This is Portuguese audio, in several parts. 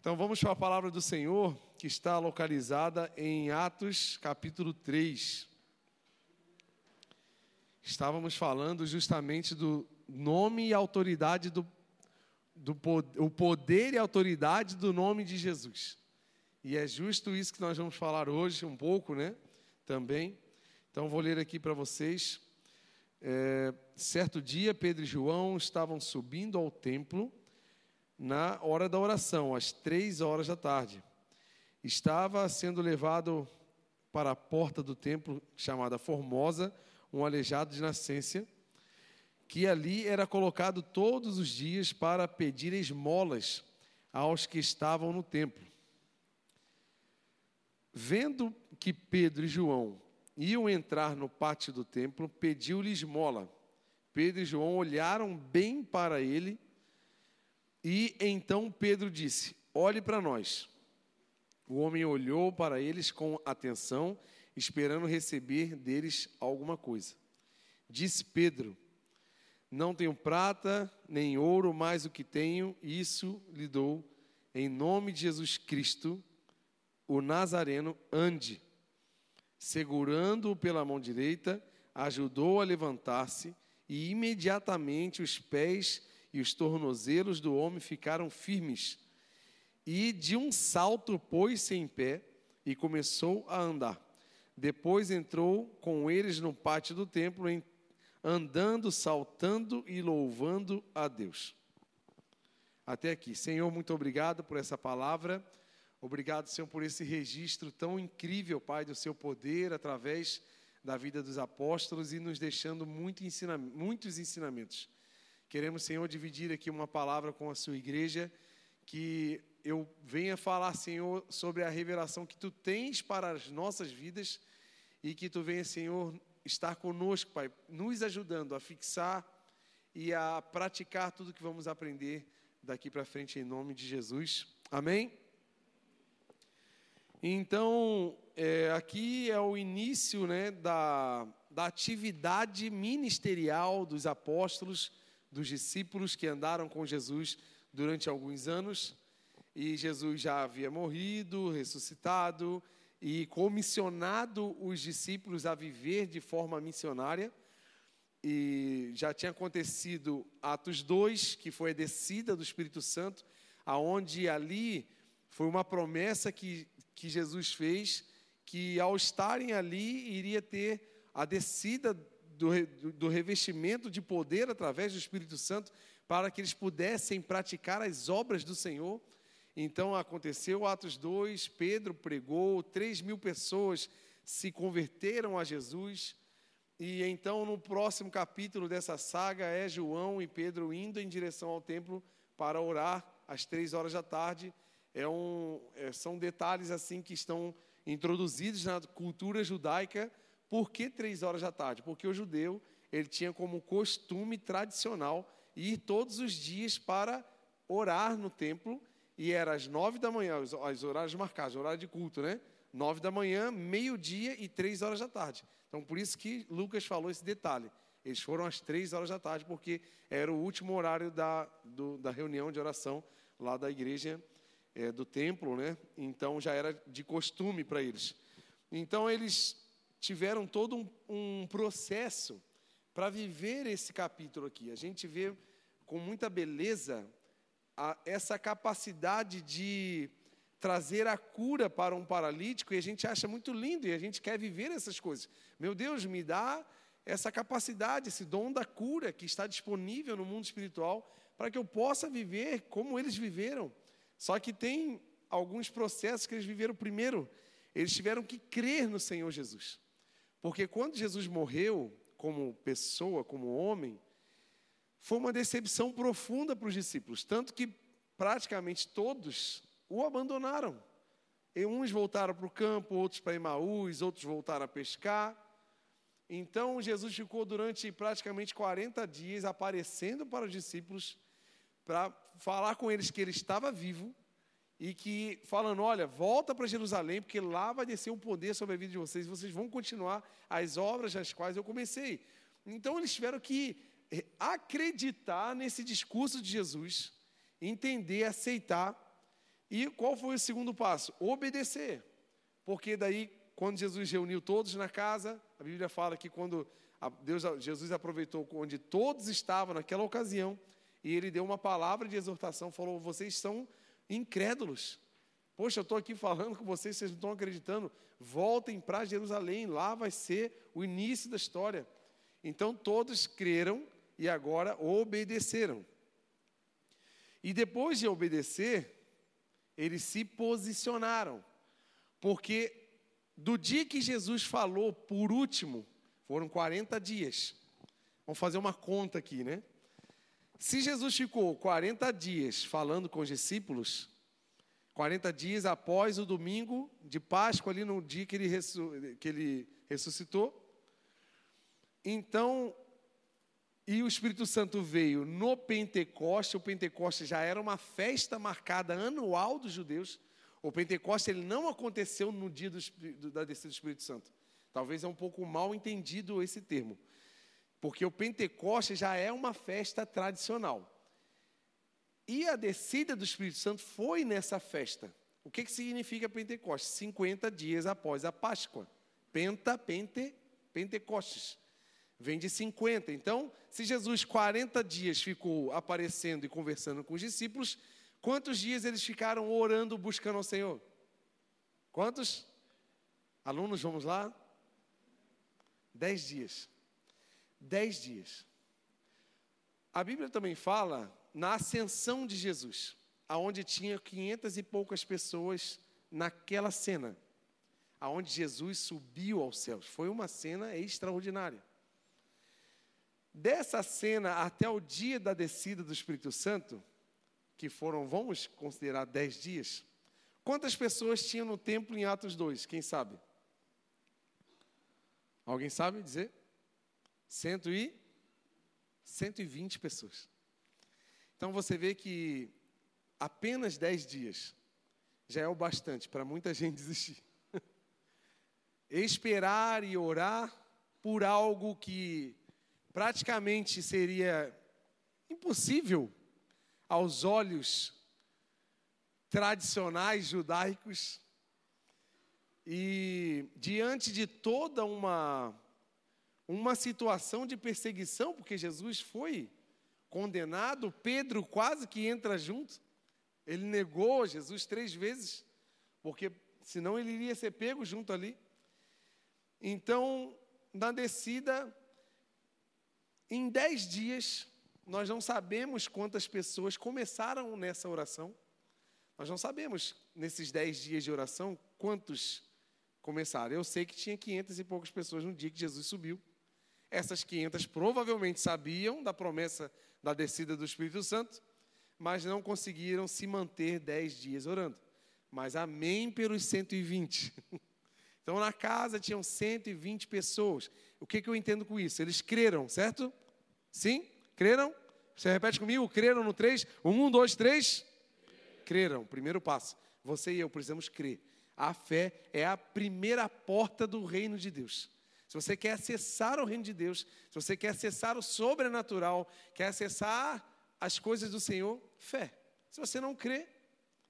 Então vamos para a palavra do Senhor, que está localizada em Atos capítulo 3. Estávamos falando justamente do nome e autoridade do, do o poder e autoridade do nome de Jesus. E é justo isso que nós vamos falar hoje, um pouco, né? Também. Então vou ler aqui para vocês. É, certo dia, Pedro e João estavam subindo ao templo na hora da oração, às três horas da tarde. Estava sendo levado para a porta do templo chamada Formosa, um aleijado de nascença, que ali era colocado todos os dias para pedir esmolas aos que estavam no templo. Vendo que Pedro e João iam entrar no pátio do templo, pediu-lhe esmola. Pedro e João olharam bem para ele e então Pedro disse: Olhe para nós. O homem olhou para eles com atenção, esperando receber deles alguma coisa. Disse Pedro: Não tenho prata nem ouro, mas o que tenho, isso lhe dou. Em nome de Jesus Cristo, o Nazareno, ande. Segurando-o pela mão direita, ajudou a levantar-se e imediatamente os pés e os tornozelos do homem ficaram firmes. E de um salto pôs-se em pé e começou a andar. Depois entrou com eles no pátio do templo, andando, saltando e louvando a Deus. Até aqui. Senhor, muito obrigado por essa palavra. Obrigado, Senhor, por esse registro tão incrível, Pai, do seu poder através da vida dos apóstolos e nos deixando muito ensina muitos ensinamentos. Queremos, Senhor, dividir aqui uma palavra com a sua igreja, que eu venha falar, Senhor, sobre a revelação que tu tens para as nossas vidas e que tu venha, Senhor, estar conosco, Pai, nos ajudando a fixar e a praticar tudo que vamos aprender daqui para frente em nome de Jesus. Amém? Então, é, aqui é o início né, da, da atividade ministerial dos apóstolos dos discípulos que andaram com Jesus durante alguns anos. E Jesus já havia morrido, ressuscitado e comissionado os discípulos a viver de forma missionária. E já tinha acontecido Atos 2, que foi a descida do Espírito Santo, aonde ali foi uma promessa que, que Jesus fez, que ao estarem ali iria ter a descida do, do revestimento de poder através do Espírito Santo para que eles pudessem praticar as obras do Senhor. Então aconteceu Atos 2, Pedro pregou, 3 mil pessoas se converteram a Jesus. E então, no próximo capítulo dessa saga, é João e Pedro indo em direção ao templo para orar às três horas da tarde. É um, é, são detalhes assim que estão introduzidos na cultura judaica por que três horas da tarde? Porque o judeu ele tinha como costume tradicional ir todos os dias para orar no templo e era às nove da manhã, os, os horários marcados, horário de culto, né? Nove da manhã, meio-dia e três horas da tarde. Então, por isso que Lucas falou esse detalhe. Eles foram às três horas da tarde, porque era o último horário da, do, da reunião de oração lá da igreja é, do templo, né? Então já era de costume para eles. Então eles tiveram todo um, um processo para viver esse capítulo aqui. A gente vê com muita beleza a, essa capacidade de trazer a cura para um paralítico e a gente acha muito lindo e a gente quer viver essas coisas. Meu Deus, me dá essa capacidade, esse dom da cura que está disponível no mundo espiritual para que eu possa viver como eles viveram. Só que tem alguns processos que eles viveram primeiro. Eles tiveram que crer no Senhor Jesus. Porque quando Jesus morreu, como pessoa, como homem, foi uma decepção profunda para os discípulos, tanto que praticamente todos o abandonaram. E uns voltaram para o campo, outros para Emaús, outros voltaram a pescar. Então Jesus ficou durante praticamente 40 dias aparecendo para os discípulos para falar com eles que ele estava vivo e que falando, olha, volta para Jerusalém, porque lá vai descer um poder sobre a vida de vocês, e vocês vão continuar as obras das quais eu comecei. Então eles tiveram que eh, acreditar nesse discurso de Jesus, entender, aceitar, E qual foi o segundo passo? Obedecer. Porque daí, quando Jesus reuniu todos na casa, a Bíblia fala que quando Deus, Jesus aproveitou onde todos estavam naquela ocasião, e ele deu uma palavra de exortação, falou: vocês são incrédulos. Poxa, eu estou aqui falando com vocês, vocês não estão acreditando. Voltem para Jerusalém, lá vai ser o início da história. Então todos creram e agora obedeceram. E depois de obedecer, eles se posicionaram. Porque do dia que Jesus falou por último, foram 40 dias. Vamos fazer uma conta aqui, né? Se Jesus ficou 40 dias falando com os discípulos, 40 dias após o domingo de Páscoa, ali no dia que ele, que ele ressuscitou, então, e o Espírito Santo veio no Pentecoste, o Pentecoste já era uma festa marcada anual dos judeus. O Pentecoste ele não aconteceu no dia do, da descida do Espírito Santo. Talvez é um pouco mal entendido esse termo. Porque o Pentecoste já é uma festa tradicional. E a descida do Espírito Santo foi nessa festa. O que, que significa Pentecoste? 50 dias após a Páscoa. Penta, pente, Pentecostes. Vem de 50. Então, se Jesus 40 dias ficou aparecendo e conversando com os discípulos, quantos dias eles ficaram orando, buscando ao Senhor? Quantos? Alunos, vamos lá? Dez dias. Dez dias. A Bíblia também fala na ascensão de Jesus, aonde tinha quinhentas e poucas pessoas naquela cena, aonde Jesus subiu aos céus. Foi uma cena extraordinária. Dessa cena até o dia da descida do Espírito Santo, que foram, vamos considerar, dez dias, quantas pessoas tinham no templo em Atos 2? Quem sabe? Alguém sabe dizer? Cento e 120 pessoas. Então você vê que apenas 10 dias já é o bastante para muita gente desistir. Esperar e orar por algo que praticamente seria impossível aos olhos tradicionais judaicos. E diante de toda uma uma situação de perseguição, porque Jesus foi condenado, Pedro quase que entra junto. Ele negou Jesus três vezes, porque senão ele iria ser pego junto ali. Então, na descida, em dez dias, nós não sabemos quantas pessoas começaram nessa oração. Nós não sabemos, nesses dez dias de oração, quantos começaram. Eu sei que tinha quinhentas e poucas pessoas no dia que Jesus subiu. Essas 500 provavelmente sabiam da promessa da descida do Espírito Santo, mas não conseguiram se manter 10 dias orando. Mas amém pelos 120. Então, na casa tinham 120 pessoas. O que, que eu entendo com isso? Eles creram, certo? Sim? Creram? Você repete comigo? Creram no 3? Um, dois, três? Creram. Primeiro passo. Você e eu precisamos crer. A fé é a primeira porta do reino de Deus. Se você quer acessar o reino de Deus, se você quer acessar o sobrenatural, quer acessar as coisas do Senhor, fé. Se você não crê,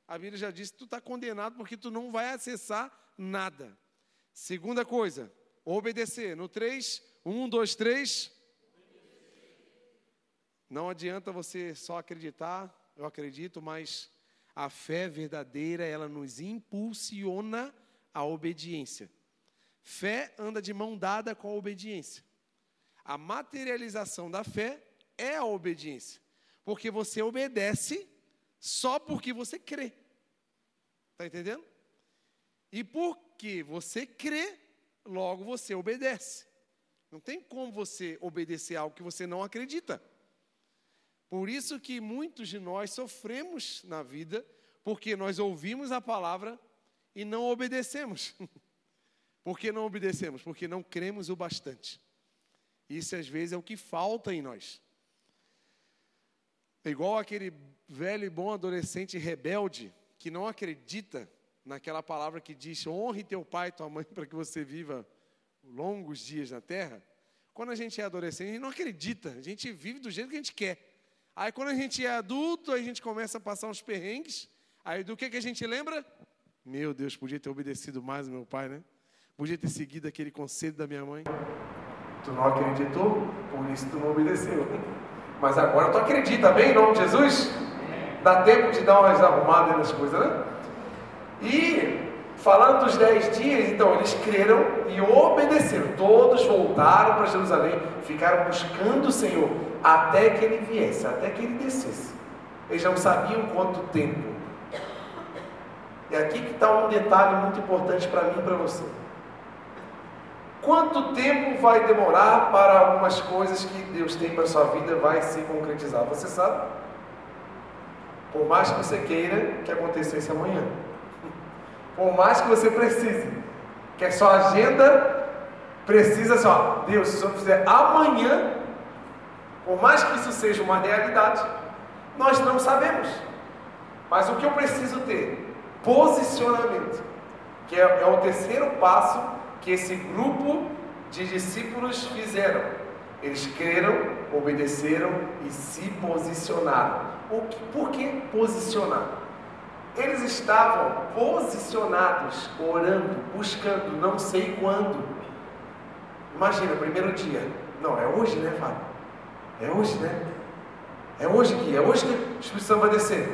a Bíblia já disse que tu está condenado porque tu não vai acessar nada. Segunda coisa, obedecer. No 3, 1, 2, 3. Não adianta você só acreditar, eu acredito, mas a fé verdadeira, ela nos impulsiona à obediência. Fé anda de mão dada com a obediência. A materialização da fé é a obediência, porque você obedece só porque você crê. Está entendendo? E porque você crê, logo você obedece. Não tem como você obedecer algo que você não acredita. Por isso que muitos de nós sofremos na vida, porque nós ouvimos a palavra e não obedecemos. Por que não obedecemos? Porque não cremos o bastante. Isso às vezes é o que falta em nós. É igual aquele velho e bom adolescente rebelde que não acredita naquela palavra que diz: honre teu pai e tua mãe para que você viva longos dias na terra. Quando a gente é adolescente, a gente não acredita, a gente vive do jeito que a gente quer. Aí quando a gente é adulto, a gente começa a passar uns perrengues, Aí do que, que a gente lembra? Meu Deus, podia ter obedecido mais o meu pai, né? Podia ter seguido aquele conselho da minha mãe. Tu não acreditou, por isso tu não obedeceu. Mas agora tu acredita, bem, em nome de Jesus? Dá tempo de dar umas arrumadas nas coisas, né? E falando dos dez dias, então eles creram e obedeceram. Todos voltaram para Jerusalém, ficaram buscando o Senhor até que ele viesse, até que ele descesse. Eles não sabiam quanto tempo. E aqui que está um detalhe muito importante para mim e para você. Quanto tempo vai demorar para algumas coisas que Deus tem para a sua vida vai se concretizar? Você sabe? Por mais que você queira que acontecesse amanhã. Por mais que você precise. Que a sua agenda precisa só. Deus, se Senhor fizer amanhã, por mais que isso seja uma realidade, nós não sabemos. Mas o que eu preciso ter? Posicionamento. Que é, é o terceiro passo que esse grupo de discípulos fizeram. Eles creram, obedeceram e se posicionaram. O que, por que posicionar? Eles estavam posicionados, orando, buscando, não sei quando. Imagina, primeiro dia. Não, é hoje, né, Fábio? É hoje, né? É hoje que? É hoje que o Espírito Santo vai descer.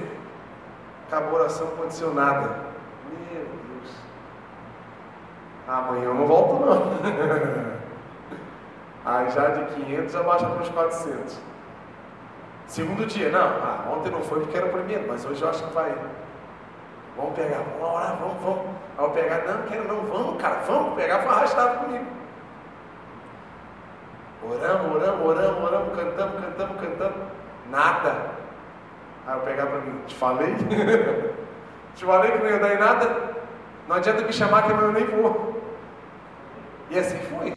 Acabou a oração condicionada. Amanhã eu não volto não. Aí já de 500 já baixa para os 400. Segundo dia, não, ah, ontem não foi porque era o primeiro, mas hoje eu acho que vai. Vamos pegar, vamos orar, vamos, vamos. Aí eu pegar, não, quero não, vamos, cara, vamos pegar, foi arrastado comigo. Oramos, oramos, oramos, oramos, cantamos, cantamos, cantamos. Nada. Aí eu pegar para mim, te falei? te falei que não ia dar em nada? Não adianta me chamar que eu nem vou. E assim foi.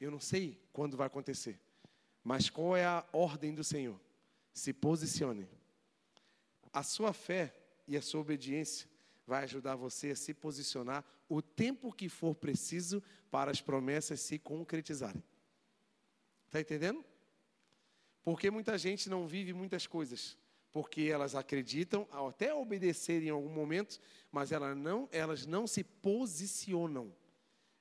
Eu não sei quando vai acontecer, mas qual é a ordem do Senhor? Se posicione. A sua fé e a sua obediência vai ajudar você a se posicionar o tempo que for preciso para as promessas se concretizarem. Está entendendo? Porque muita gente não vive muitas coisas, porque elas acreditam, até obedecer em algum momento, mas elas não, elas não se posicionam.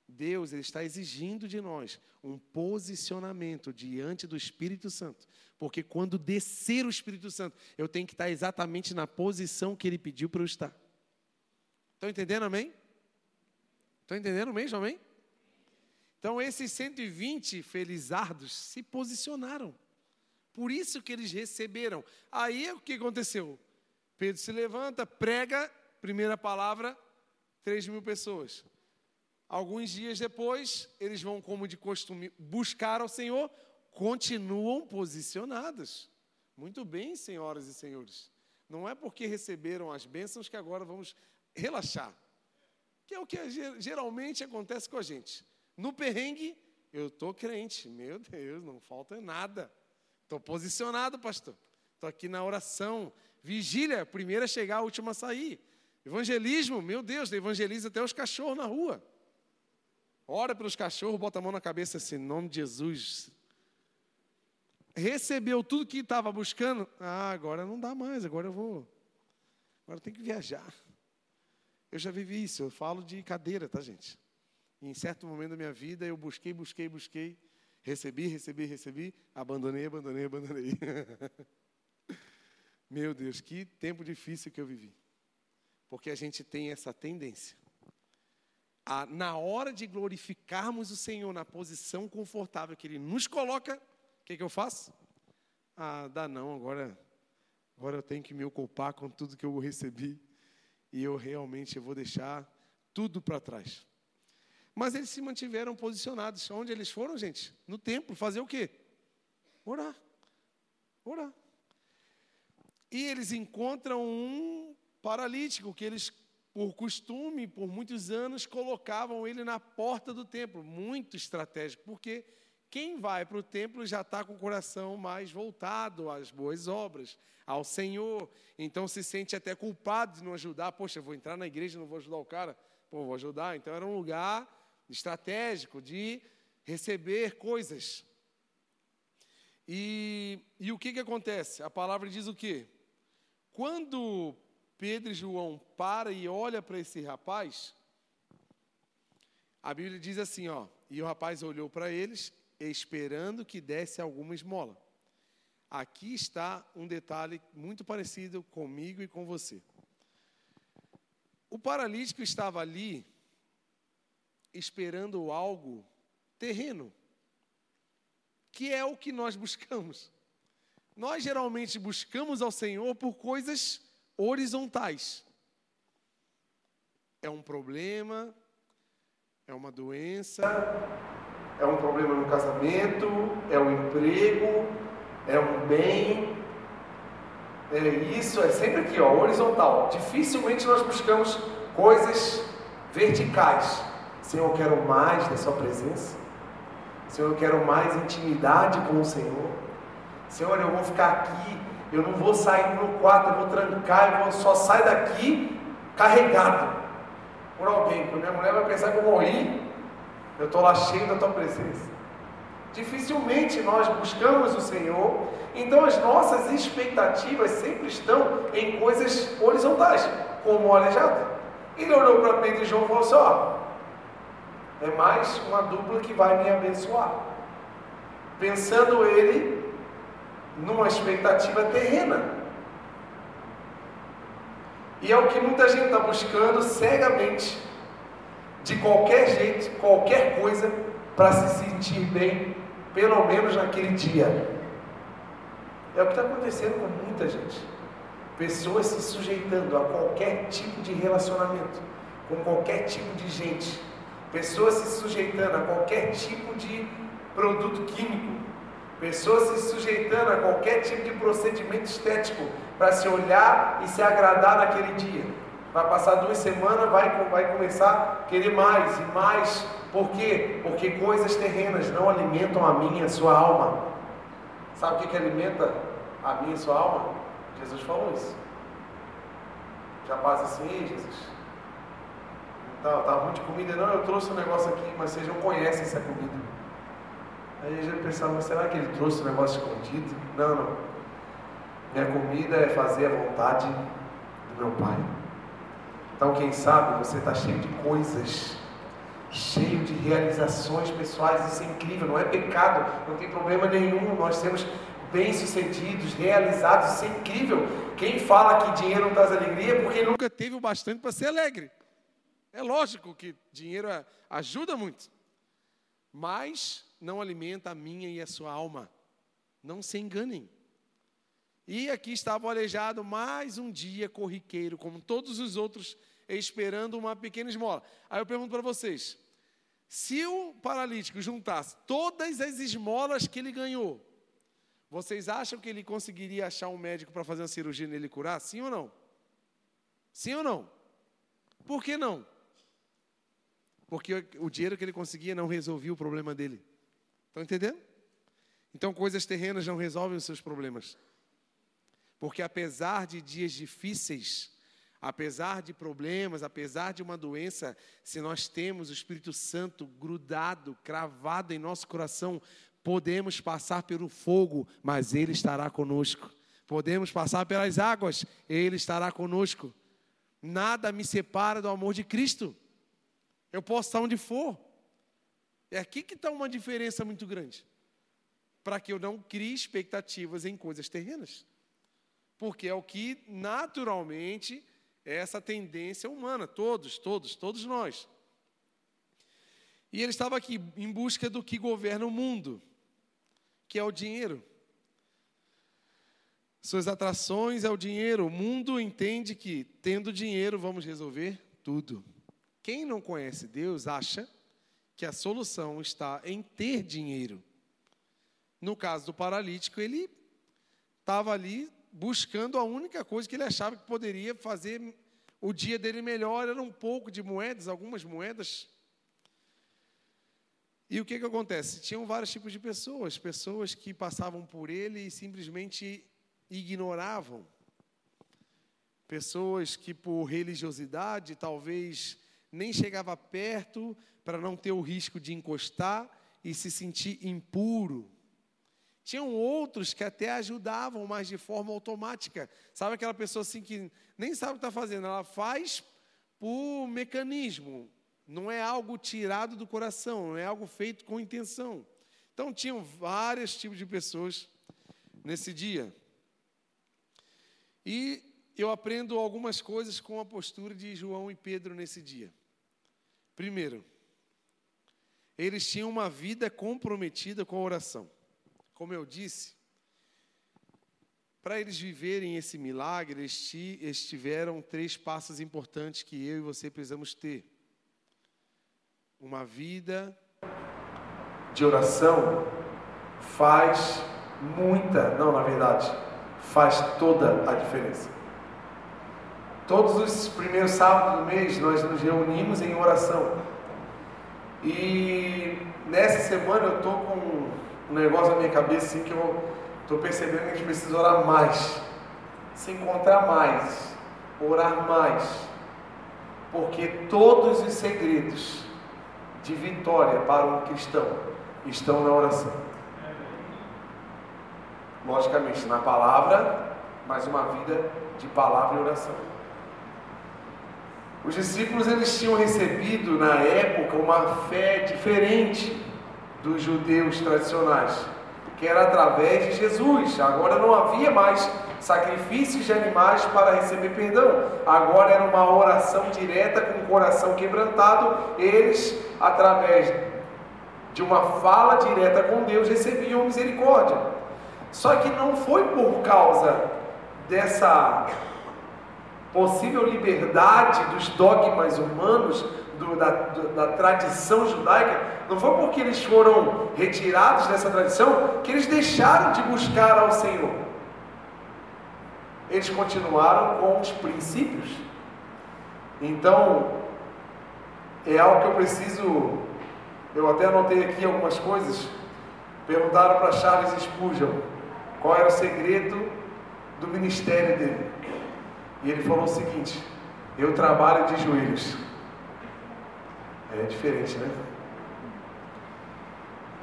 Deus ele está exigindo de nós um posicionamento diante do Espírito Santo. Porque quando descer o Espírito Santo, eu tenho que estar exatamente na posição que ele pediu para eu estar. Estão entendendo, amém? Estão entendendo mesmo, amém? Então, esses 120 felizardos se posicionaram. Por isso que eles receberam. Aí o que aconteceu? Pedro se levanta, prega, primeira palavra, 3 mil pessoas. Alguns dias depois, eles vão, como de costume, buscar ao Senhor, continuam posicionados. Muito bem, senhoras e senhores. Não é porque receberam as bênçãos que agora vamos relaxar. Que é o que geralmente acontece com a gente. No perrengue, eu estou crente. Meu Deus, não falta nada. Estou posicionado, pastor. Estou aqui na oração. Vigília, primeira a chegar, a última a sair. Evangelismo, meu Deus, evangeliza até os cachorros na rua. Ora pelos cachorros, bota a mão na cabeça assim, em nome de Jesus. Recebeu tudo que estava buscando. Ah, agora não dá mais, agora eu vou. Agora eu tenho que viajar. Eu já vivi isso, eu falo de cadeira, tá, gente? em certo momento da minha vida eu busquei, busquei, busquei, recebi, recebi, recebi, abandonei, abandonei, abandonei. Meu Deus, que tempo difícil que eu vivi. Porque a gente tem essa tendência a, na hora de glorificarmos o Senhor na posição confortável que Ele nos coloca, o que, que eu faço? Ah, dá não, agora, agora eu tenho que me ocupar com tudo que eu recebi e eu realmente vou deixar tudo para trás. Mas eles se mantiveram posicionados. Onde eles foram, gente? No templo. Fazer o quê? Orar. Orar. E eles encontram um paralítico que eles por costume, por muitos anos, colocavam ele na porta do templo. Muito estratégico, porque quem vai para o templo já está com o coração mais voltado às boas obras, ao Senhor. Então se sente até culpado de não ajudar. Poxa, vou entrar na igreja e não vou ajudar o cara? Pô, vou ajudar. Então era um lugar estratégico de receber coisas. E, e o que, que acontece? A palavra diz o quê? Quando Pedro e João para e olha para esse rapaz, a Bíblia diz assim, ó, e o rapaz olhou para eles, esperando que desse alguma esmola. Aqui está um detalhe muito parecido comigo e com você. O paralítico estava ali esperando algo terreno, que é o que nós buscamos. Nós geralmente buscamos ao Senhor por coisas horizontais. É um problema, é uma doença, é um problema no casamento, é um emprego, é um bem. É isso é sempre aqui, ó, horizontal. Dificilmente nós buscamos coisas verticais. Senhor, eu quero mais da Sua presença. Senhor, eu quero mais intimidade com o Senhor. Senhor, eu vou ficar aqui, eu não vou sair no quarto, eu vou trancar, eu vou, só sair daqui carregado por alguém, porque minha mulher vai pensar que eu morri, eu estou lá cheio da tua presença. Dificilmente nós buscamos o Senhor, então as nossas expectativas sempre estão em coisas horizontais, como o aleijado. Ele olhou para Pedro e João e falou assim: ó, é mais uma dupla que vai me abençoar. Pensando ele numa expectativa terrena. E é o que muita gente está buscando cegamente, de qualquer jeito, qualquer coisa, para se sentir bem, pelo menos naquele dia. É o que está acontecendo com muita gente. Pessoas se sujeitando a qualquer tipo de relacionamento, com qualquer tipo de gente. Pessoas se sujeitando a qualquer tipo de produto químico. Pessoas se sujeitando a qualquer tipo de procedimento estético para se olhar e se agradar naquele dia. Vai passar duas semanas, vai, vai começar a querer mais e mais. Por quê? Porque coisas terrenas não alimentam a minha e a sua alma. Sabe o que, que alimenta a minha e sua alma? Jesus falou isso. Já passa assim, Jesus. Tá, tá ruim de comida, não, eu trouxe um negócio aqui, mas vocês não conhecem essa comida. A gente pensava, será que ele trouxe um negócio escondido? Não, não. Minha comida é fazer a vontade do meu Pai. Então, quem sabe você está cheio de coisas, cheio de realizações pessoais, isso é incrível, não é pecado, não tem problema nenhum. Nós sermos bem-sucedidos, realizados, isso é incrível. Quem fala que dinheiro não traz alegria é porque nunca teve o bastante para ser alegre. É lógico que dinheiro ajuda muito, mas não alimenta a minha e a sua alma. Não se enganem. E aqui estava o aleijado mais um dia corriqueiro, como todos os outros, esperando uma pequena esmola. Aí eu pergunto para vocês: se o paralítico juntasse todas as esmolas que ele ganhou, vocês acham que ele conseguiria achar um médico para fazer uma cirurgia nele curar? Sim ou não? Sim ou não? Por que não? Porque o dinheiro que ele conseguia não resolvia o problema dele. Estão entendendo? Então, coisas terrenas não resolvem os seus problemas. Porque apesar de dias difíceis, apesar de problemas, apesar de uma doença, se nós temos o Espírito Santo grudado, cravado em nosso coração, podemos passar pelo fogo, mas Ele estará conosco. Podemos passar pelas águas, Ele estará conosco. Nada me separa do amor de Cristo. Eu posso estar onde for. É aqui que está uma diferença muito grande. Para que eu não crie expectativas em coisas terrenas porque é o que naturalmente é essa tendência humana, todos, todos, todos nós. E ele estava aqui em busca do que governa o mundo, que é o dinheiro. Suas atrações é o dinheiro. O mundo entende que, tendo dinheiro, vamos resolver tudo. Quem não conhece Deus acha que a solução está em ter dinheiro. No caso do paralítico, ele estava ali buscando a única coisa que ele achava que poderia fazer o dia dele melhor, era um pouco de moedas, algumas moedas. E o que, que acontece? Tinham vários tipos de pessoas, pessoas que passavam por ele e simplesmente ignoravam. Pessoas que por religiosidade talvez nem chegava perto para não ter o risco de encostar e se sentir impuro Tinham outros que até ajudavam, mas de forma automática. Sabe aquela pessoa assim que nem sabe o que está fazendo, ela faz por mecanismo, não é algo tirado do coração, não é algo feito com intenção. Então, tinham vários tipos de pessoas nesse dia. E eu aprendo algumas coisas com a postura de João e Pedro nesse dia. Primeiro, eles tinham uma vida comprometida com a oração. Como eu disse, para eles viverem esse milagre, eles tiveram três passos importantes que eu e você precisamos ter. Uma vida de oração faz muita, não, na verdade, faz toda a diferença. Todos os primeiros sábados do mês nós nos reunimos em oração. E nessa semana eu estou com um negócio na minha cabeça assim que eu Estou percebendo que a gente precisa orar mais, se encontrar mais, orar mais, porque todos os segredos de vitória para um cristão estão na oração. Logicamente, na palavra, mas uma vida de palavra e oração. Os discípulos eles tinham recebido na época uma fé diferente dos judeus tradicionais que era através de Jesus. Agora não havia mais sacrifícios de animais para receber perdão. Agora era uma oração direta com o coração quebrantado. Eles, através de uma fala direta com Deus, recebiam misericórdia. Só que não foi por causa dessa possível liberdade dos dogmas humanos do, da, do, da tradição judaica, não foi porque eles foram retirados dessa tradição que eles deixaram de buscar ao Senhor. Eles continuaram com os princípios. Então, é algo que eu preciso. Eu até anotei aqui algumas coisas. Perguntaram para Charles Spurgeon qual era o segredo do ministério dele. E ele falou o seguinte: Eu trabalho de joelhos. É diferente, né?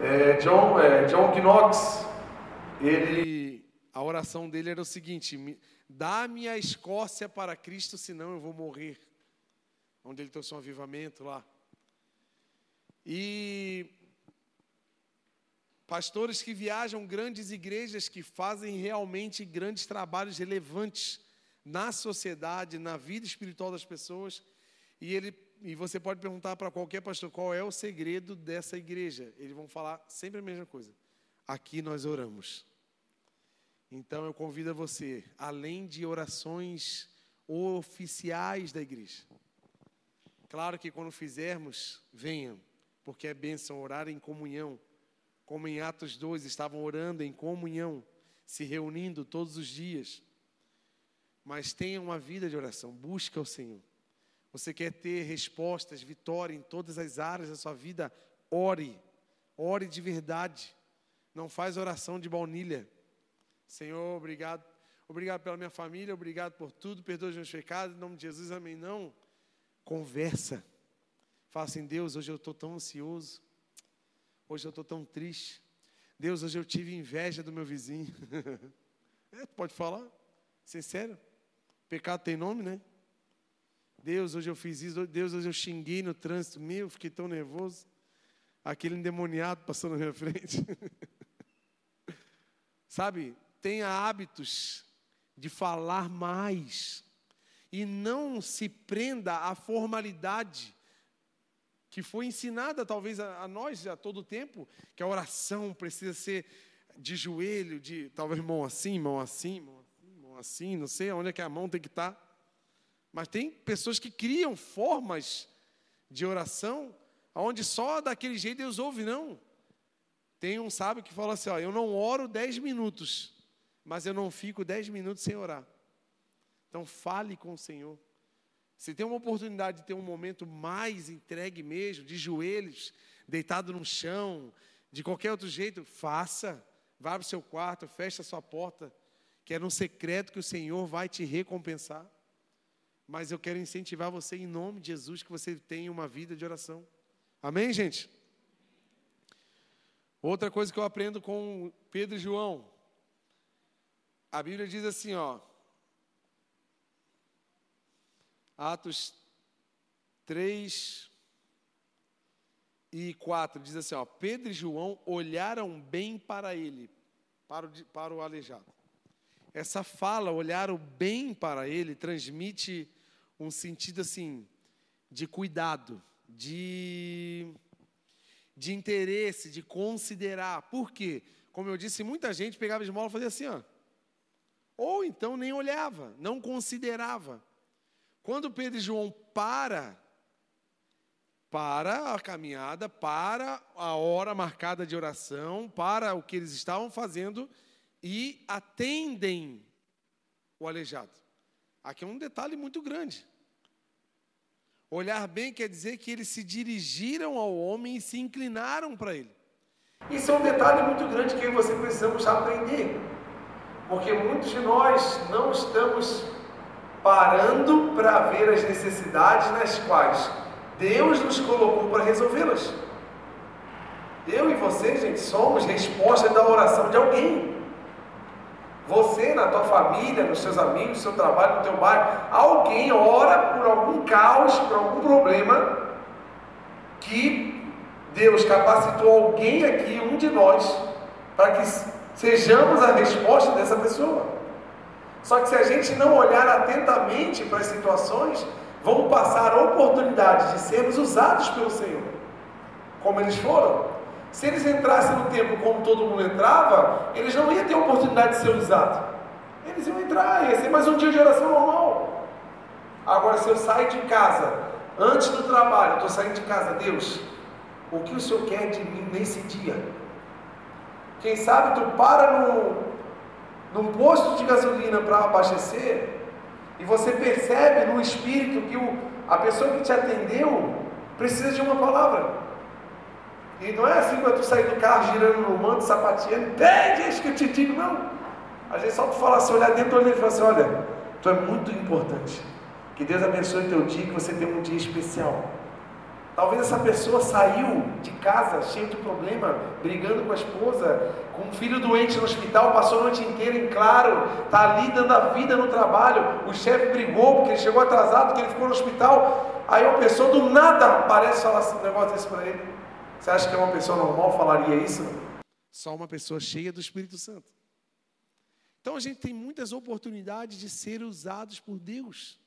É, John, é, John Knox, ele, a oração dele era o seguinte: dá-me a Escócia para Cristo, senão eu vou morrer. Onde ele trouxe um avivamento lá. E pastores que viajam grandes igrejas que fazem realmente grandes trabalhos relevantes na sociedade, na vida espiritual das pessoas. E ele e você pode perguntar para qualquer pastor qual é o segredo dessa igreja. Eles vão falar sempre a mesma coisa. Aqui nós oramos. Então eu convido você, além de orações oficiais da igreja. Claro que quando fizermos, venham, porque é bênção orar em comunhão. Como em Atos 2 estavam orando em comunhão, se reunindo todos os dias. Mas tenha uma vida de oração, busca o Senhor. Você quer ter respostas, vitória em todas as áreas da sua vida? Ore. Ore de verdade. Não faz oração de baunilha. Senhor, obrigado. Obrigado pela minha família, obrigado por tudo. Perdoa os meus pecados, em nome de Jesus, amém. Não. Conversa. Fala assim, Deus, hoje eu estou tão ansioso. Hoje eu estou tão triste. Deus, hoje eu tive inveja do meu vizinho. é, pode falar? Sincero? Pecado tem nome, né? Deus, hoje eu fiz isso. Deus, hoje eu xinguei no trânsito. Meu, fiquei tão nervoso. Aquele endemoniado passou na minha frente. Sabe, tenha hábitos de falar mais. E não se prenda à formalidade que foi ensinada talvez a, nós a todo tempo, que a oração precisa ser de joelho, de talvez mão assim, mão assim, mão assim, assim, não sei onde é que a mão tem que estar. Mas tem pessoas que criam formas de oração onde só daquele jeito Deus ouve, não. Tem um sábio que fala assim: ó, eu não oro dez minutos, mas eu não fico dez minutos sem orar. Então fale com o Senhor. Se tem uma oportunidade de ter um momento mais entregue mesmo, de joelhos, deitado no chão, de qualquer outro jeito, faça. Vá para o seu quarto, feche a sua porta, que é no secreto que o Senhor vai te recompensar. Mas eu quero incentivar você em nome de Jesus que você tenha uma vida de oração. Amém, gente? Outra coisa que eu aprendo com Pedro e João. A Bíblia diz assim, ó. Atos 3 e 4 diz assim, ó, Pedro e João olharam bem para ele, para o, para o aleijado. Essa fala, olharam bem para ele, transmite um sentido assim, de cuidado, de, de interesse, de considerar. Por quê? Como eu disse, muita gente pegava esmola e fazia assim, ó. Ou então nem olhava, não considerava. Quando Pedro e João para, para a caminhada, para a hora marcada de oração, para o que eles estavam fazendo e atendem o aleijado. Aqui é um detalhe muito grande. Olhar bem quer dizer que eles se dirigiram ao homem e se inclinaram para ele. Isso é um detalhe muito grande que você precisamos aprender. Porque muitos de nós não estamos parando para ver as necessidades nas quais Deus nos colocou para resolvê-las. Eu e você, gente, somos resposta da oração de alguém. Você, na tua família, nos seus amigos, no seu trabalho, no teu bairro, alguém ora por algum caos, por algum problema que Deus capacitou alguém aqui, um de nós, para que sejamos a resposta dessa pessoa. Só que se a gente não olhar atentamente para as situações, vão passar oportunidades de sermos usados pelo Senhor, como eles foram. Se eles entrassem no templo como todo mundo entrava, eles não iam ter oportunidade de ser usados. Eles iam entrar, ia ser mais um dia de oração normal. Agora, se eu sair de casa, antes do trabalho, estou saindo de casa, Deus, o que o Senhor quer de mim nesse dia? Quem sabe tu para no, num posto de gasolina para abastecer e você percebe no espírito que o, a pessoa que te atendeu precisa de uma palavra. E não é assim quando tu sair do carro girando no manto, sapateando, entende isso que eu te digo, não. Às vezes só tu falar assim, olhar dentro do olho e falar assim, olha, tu é muito importante. Que Deus abençoe teu dia, que você tenha um dia especial. Talvez essa pessoa saiu de casa cheio de problema, brigando com a esposa, com um filho doente no hospital, passou a noite inteira em claro, está ali dando a vida no trabalho. O chefe brigou porque ele chegou atrasado, porque ele ficou no hospital. Aí uma pessoa do nada aparece e fala assim, um negócio desse para ele. Você acha que uma pessoa normal falaria isso? Só uma pessoa cheia do Espírito Santo. Então a gente tem muitas oportunidades de ser usados por Deus,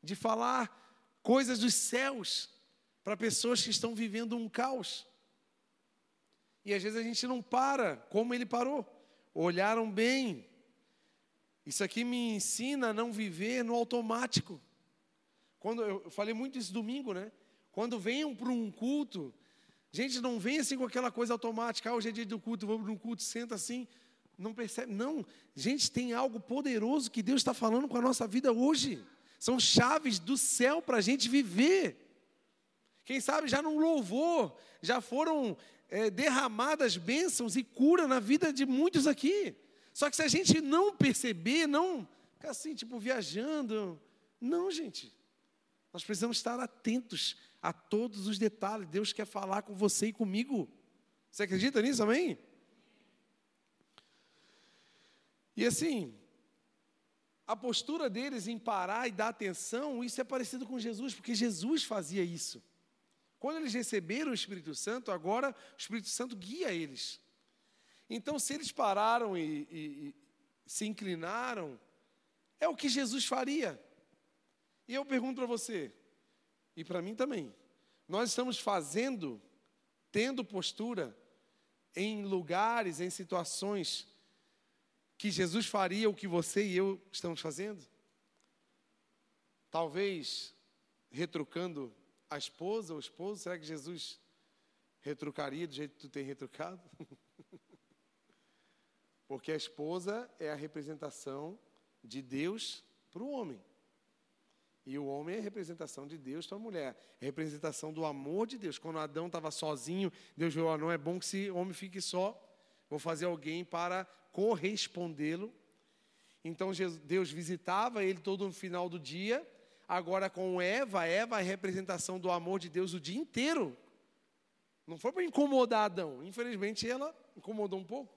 de falar coisas dos céus para pessoas que estão vivendo um caos. E às vezes a gente não para como ele parou. Olharam bem. Isso aqui me ensina a não viver no automático. Quando eu falei muito isso domingo, né? Quando venham para um culto, gente, não vem assim com aquela coisa automática. Ah, hoje é dia do culto, vamos um culto, senta assim. Não percebe? Não. Gente, tem algo poderoso que Deus está falando com a nossa vida hoje. São chaves do céu para a gente viver. Quem sabe já não louvor, já foram é, derramadas bênçãos e cura na vida de muitos aqui. Só que se a gente não perceber, não ficar assim, tipo, viajando. Não, gente. Nós precisamos estar atentos a todos os detalhes. Deus quer falar com você e comigo. Você acredita nisso, amém? E assim, a postura deles em parar e dar atenção, isso é parecido com Jesus, porque Jesus fazia isso. Quando eles receberam o Espírito Santo, agora o Espírito Santo guia eles. Então, se eles pararam e, e, e se inclinaram, é o que Jesus faria. E eu pergunto para você, e para mim também, nós estamos fazendo, tendo postura em lugares, em situações que Jesus faria o que você e eu estamos fazendo? Talvez retrucando a esposa ou o esposo? Será que Jesus retrucaria do jeito que tu tem retrucado? Porque a esposa é a representação de Deus para o homem. E o homem é representação de Deus para a mulher. É representação do amor de Deus. Quando Adão estava sozinho, Deus viu, não é bom que esse homem fique só. Vou fazer alguém para correspondê-lo. Então Deus visitava ele todo no final do dia Agora com Eva, Eva é representação do amor de Deus o dia inteiro. Não foi para incomodar Adão. Infelizmente, ela incomodou um pouco.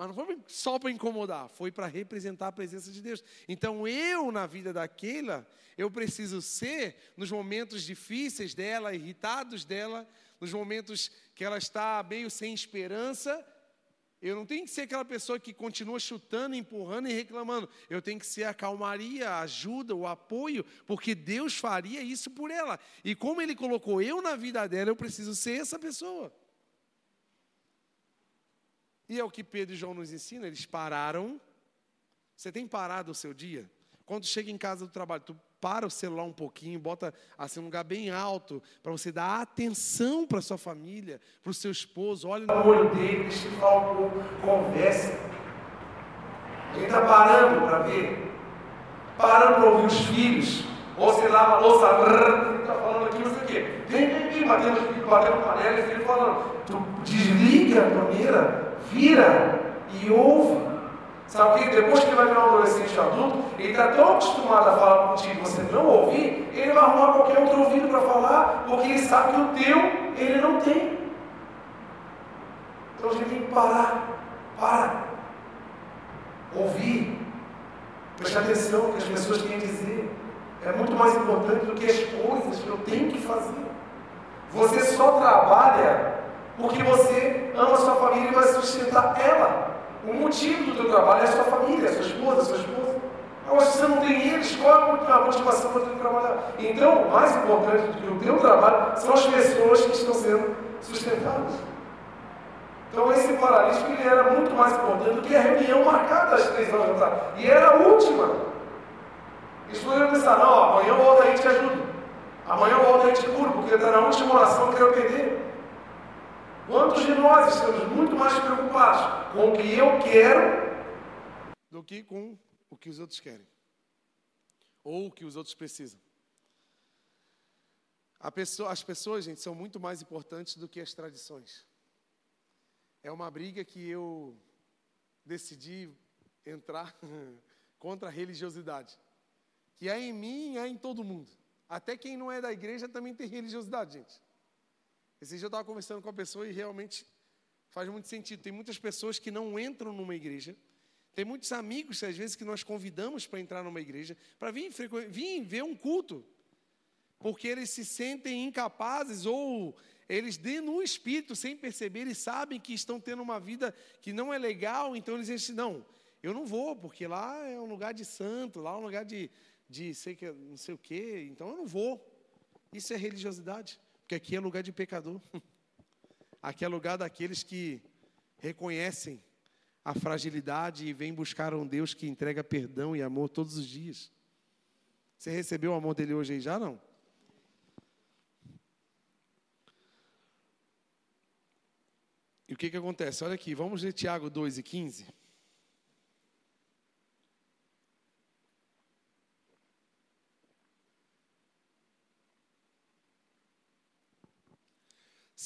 Mas não foi só para incomodar, foi para representar a presença de Deus. Então, eu, na vida daquela, eu preciso ser, nos momentos difíceis dela, irritados dela, nos momentos que ela está meio sem esperança, eu não tenho que ser aquela pessoa que continua chutando, empurrando e reclamando. Eu tenho que ser a calmaria, a ajuda, o apoio, porque Deus faria isso por ela. E como Ele colocou eu na vida dela, eu preciso ser essa pessoa. E é o que Pedro e João nos ensinam, eles pararam. Você tem parado o seu dia? Quando chega em casa do trabalho, tu para o celular um pouquinho, bota assim um lugar bem alto, para você dar atenção para sua família, para o seu esposo, olha no olho dele, deixa ele falar um pouco, conversa. Ele está parando para ver, parando para ouvir os filhos, ou sei lá, a louça, está falando aqui, não sei o quê. Vem, vem, vem, batendo, batendo panela, e filho falando. Tu desliga a primeira, vira e ouve. Sabe que depois que ele vai virar um adolescente adulto, ele está tão acostumado a falar contigo você não ouvir, ele vai arrumar qualquer outro ouvido para falar, porque ele sabe que o teu ele não tem. Então a gente tem que parar, para, ouvir, prestar atenção no que as pessoas têm a dizer. É muito mais importante do que as coisas que eu tenho que fazer. Você só trabalha porque você ama sua família e vai sustentar ela. O motivo do teu trabalho é a sua família, a sua esposa, a sua esposa. Agora, se você não tem eles, qual é a motivação para? Então, o mais importante do que o teu trabalho são as pessoas que estão sendo sustentadas. Então, esse paralítico ele era muito mais importante do que a reunião marcada às três horas da tarde. E era a última. Eles poderiam pensar, não, amanhã eu volto aí e te ajudo. Amanhã eu volto aí e te curo, porque está na última oração que eu quero perder. Quantos de nós estamos muito mais preocupados com o que eu quero do que com o que os outros querem? Ou o que os outros precisam? Pessoa, as pessoas, gente, são muito mais importantes do que as tradições. É uma briga que eu decidi entrar contra a religiosidade. Que é em mim, é em todo mundo. Até quem não é da igreja também tem religiosidade, gente. Esse dia eu estava conversando com a pessoa e realmente faz muito sentido. Tem muitas pessoas que não entram numa igreja. Tem muitos amigos, às vezes, que nós convidamos para entrar numa igreja, para vir, vir ver um culto. Porque eles se sentem incapazes ou eles no espírito, sem perceber, eles sabem que estão tendo uma vida que não é legal, então eles dizem assim, não, eu não vou, porque lá é um lugar de santo, lá é um lugar de, de sei que, não sei o quê, então eu não vou. Isso é religiosidade. Porque aqui é lugar de pecador. Aqui é lugar daqueles que reconhecem a fragilidade e vêm buscar um Deus que entrega perdão e amor todos os dias. Você recebeu o amor dele hoje aí já não? E o que, que acontece? Olha aqui, vamos ler Tiago 2 e 15.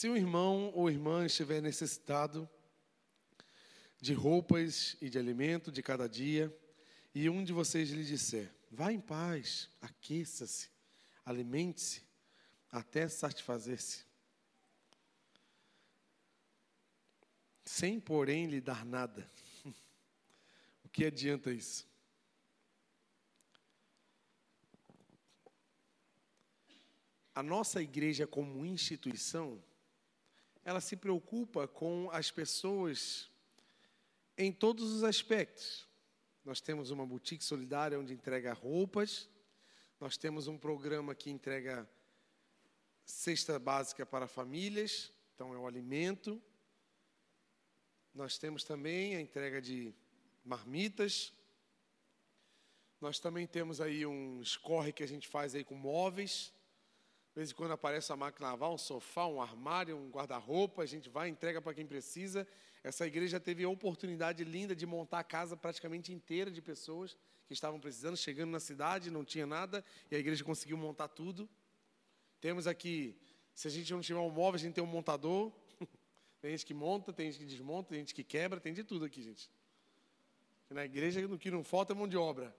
Se um irmão ou irmã estiver necessitado de roupas e de alimento de cada dia, e um de vocês lhe disser: Vá em paz, aqueça-se, alimente-se, até satisfazer-se. Sem, porém, lhe dar nada. o que adianta isso? A nossa igreja, como instituição, ela se preocupa com as pessoas em todos os aspectos. Nós temos uma boutique solidária onde entrega roupas, nós temos um programa que entrega cesta básica para famílias, então é o alimento. Nós temos também a entrega de marmitas. Nós também temos aí um escorre que a gente faz aí com móveis. De vez em quando aparece a máquina lavar, um sofá, um armário, um guarda-roupa, a gente vai, entrega para quem precisa. Essa igreja teve a oportunidade linda de montar a casa praticamente inteira de pessoas que estavam precisando, chegando na cidade, não tinha nada, e a igreja conseguiu montar tudo. Temos aqui, se a gente não tiver um móvel, a gente tem um montador. tem gente que monta, tem gente que desmonta, tem gente que quebra, tem de tudo aqui, gente. Na igreja, o que não falta é mão de obra.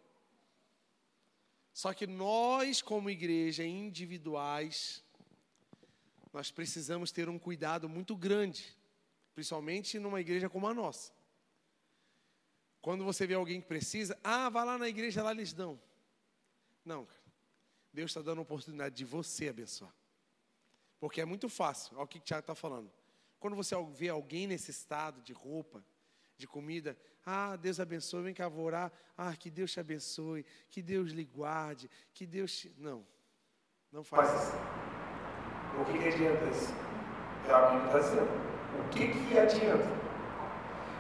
Só que nós, como igreja, individuais, nós precisamos ter um cuidado muito grande, principalmente numa igreja como a nossa. Quando você vê alguém que precisa, ah, vá lá na igreja, lá eles dão. Não. Deus está dando a oportunidade de você abençoar. Porque é muito fácil, olha o que o Tiago está falando. Quando você vê alguém necessitado de roupa, de comida, ah, Deus abençoe, vem cá, vou orar. Ah, que Deus te abençoe, que Deus lhe guarde, que Deus te. Não, não faz isso. O que, que adianta isso? É a Bíblia está dizendo. O que, que adianta?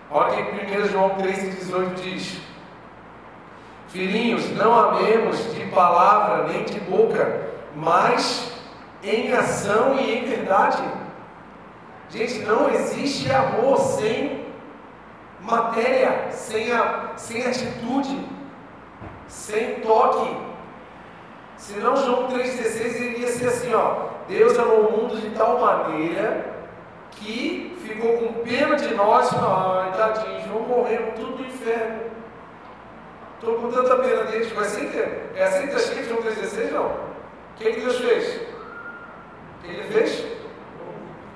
Olha que 1 João 3,18 diz: Filhinhos, não amemos de palavra nem de boca, mas em ação e em verdade. Gente, não existe amor sem matéria, sem, a, sem atitude, sem toque. Senão João 3,16 iria ser assim, ó. Deus amou o mundo de tal maneira que ficou com pena de nós, ai, tadinhos, vão morrer tudo no inferno. Estou com tanta pena deles, mas sem ter. É assim que está escrito João 3,16? Não. O que, que Deus fez? O que ele fez?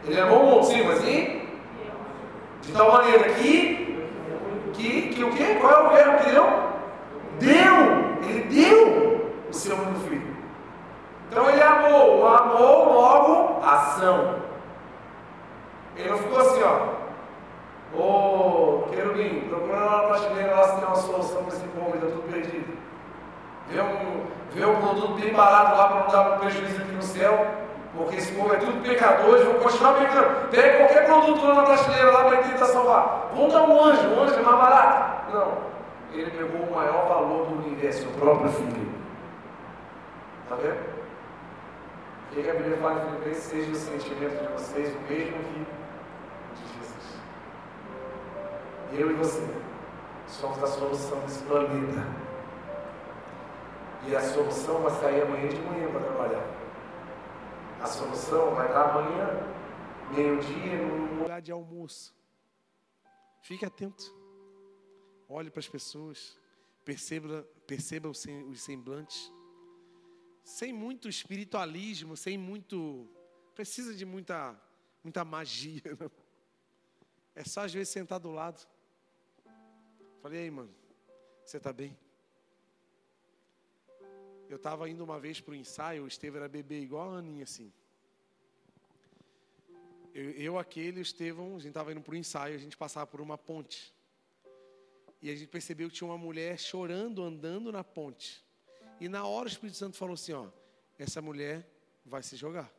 Ele amou o mundo, sim, mas e? De tal maneira que, que, que o quê? Qual é o verbo que deu? Deu! Ele deu o seu único filho. Então ele amou, amou logo ação. Ele não ficou assim, ó. Ô, querubim, procura lá na prateleira lá se tem uma solução para esse povo, está tudo perdido. Vê um, vê um produto bem barato lá para não dar um prejuízo aqui no céu, porque esse povo é tudo pecador, eles vão continuar pecando. Pega qualquer produto lá na prateleira lá para tentar salvar. Vamos dar um anjo, um anjo é mais barato. Não. Ele pegou o maior valor do universo, o próprio filho. Está vendo? O que a Bíblia fala em Filipenses? Seja o sentimento de vocês o mesmo que eu e você, somos a solução desse planeta. E a solução vai sair amanhã de manhã para trabalhar. A solução vai estar amanhã, meio-dia, no lugar de almoço. Fique atento. Olhe para as pessoas. Perceba, perceba os semblantes. Sem muito espiritualismo, sem muito. Precisa de muita, muita magia. Não. É só às vezes sentar do lado. Falei, aí, mano, você está bem? Eu estava indo uma vez para o ensaio, o Estevão era bebê igual a Aninha, assim. Eu, eu aquele, o Estevão, a gente estava indo para o ensaio, a gente passava por uma ponte. E a gente percebeu que tinha uma mulher chorando, andando na ponte. E na hora o Espírito Santo falou assim: ó, essa mulher vai se jogar.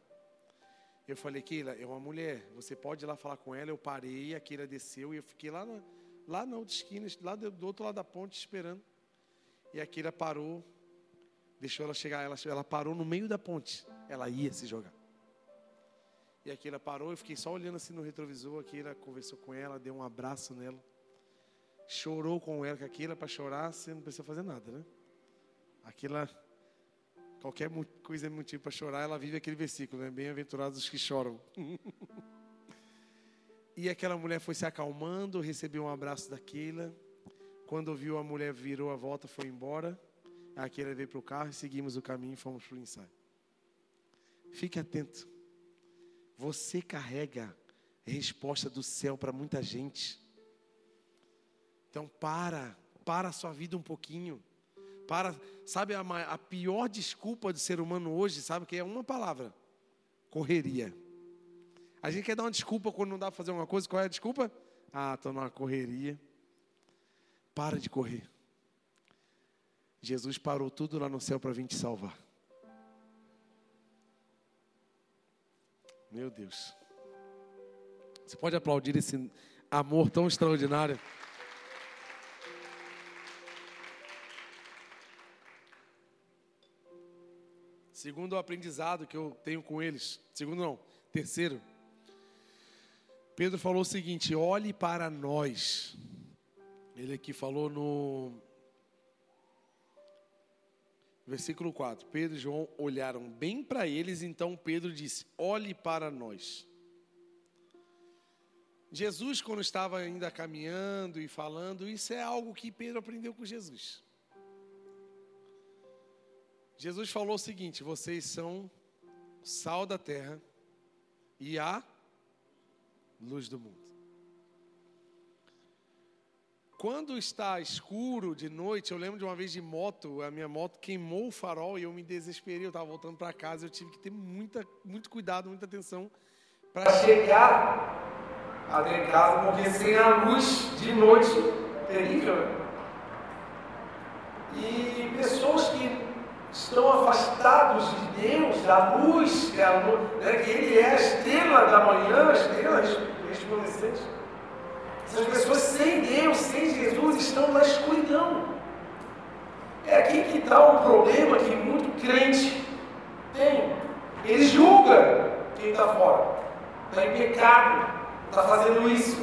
Eu falei, Keila, é uma mulher, você pode ir lá falar com ela. Eu parei, a Keila desceu e eu fiquei lá na, lá na outra esquina, lá do outro lado da ponte, esperando. E a Keila parou, deixou ela chegar, ela, ela parou no meio da ponte. Ela ia se jogar. E a Keila parou, eu fiquei só olhando assim no retrovisor. A Keila conversou com ela, deu um abraço nela. Chorou com ela, que a Keila, para chorar, você não precisa fazer nada, né? Aquilo Qualquer coisa é motivo para chorar, ela vive aquele versículo, né? Bem-aventurados os que choram. e aquela mulher foi se acalmando, recebeu um abraço daquela. Quando viu a mulher virou a volta, foi embora. Aquela veio para o carro e seguimos o caminho e fomos para o ensaio. Fique atento. Você carrega resposta do céu para muita gente. Então para, para a sua vida um pouquinho para, sabe, a, a pior desculpa do ser humano hoje, sabe que é uma palavra: correria. A gente quer dar uma desculpa quando não dá para fazer uma coisa, qual é a desculpa? Ah, estou numa correria. Para de correr. Jesus parou tudo lá no céu para vir te salvar. Meu Deus. Você pode aplaudir esse amor tão extraordinário? Segundo o aprendizado que eu tenho com eles, segundo não, terceiro, Pedro falou o seguinte: olhe para nós. Ele aqui falou no versículo 4. Pedro e João olharam bem para eles, então Pedro disse: olhe para nós. Jesus, quando estava ainda caminhando e falando, isso é algo que Pedro aprendeu com Jesus. Jesus falou o seguinte: vocês são sal da terra, e a luz do mundo. Quando está escuro de noite, eu lembro de uma vez de moto, a minha moto queimou o farol e eu me desesperei. Eu estava voltando para casa, eu tive que ter muita, muito cuidado, muita atenção para chegar até casa, porque sem a luz de noite, terrível. E pessoas que estão afastados de Deus, da luz, que, é a, né, que Ele é a estrela da manhã, a estrela resplandecente. Essas pessoas sem Deus, sem Jesus, estão na escuridão. É aqui que está o problema que muito crente tem. Ele julga quem está fora, está em pecado, está fazendo isso.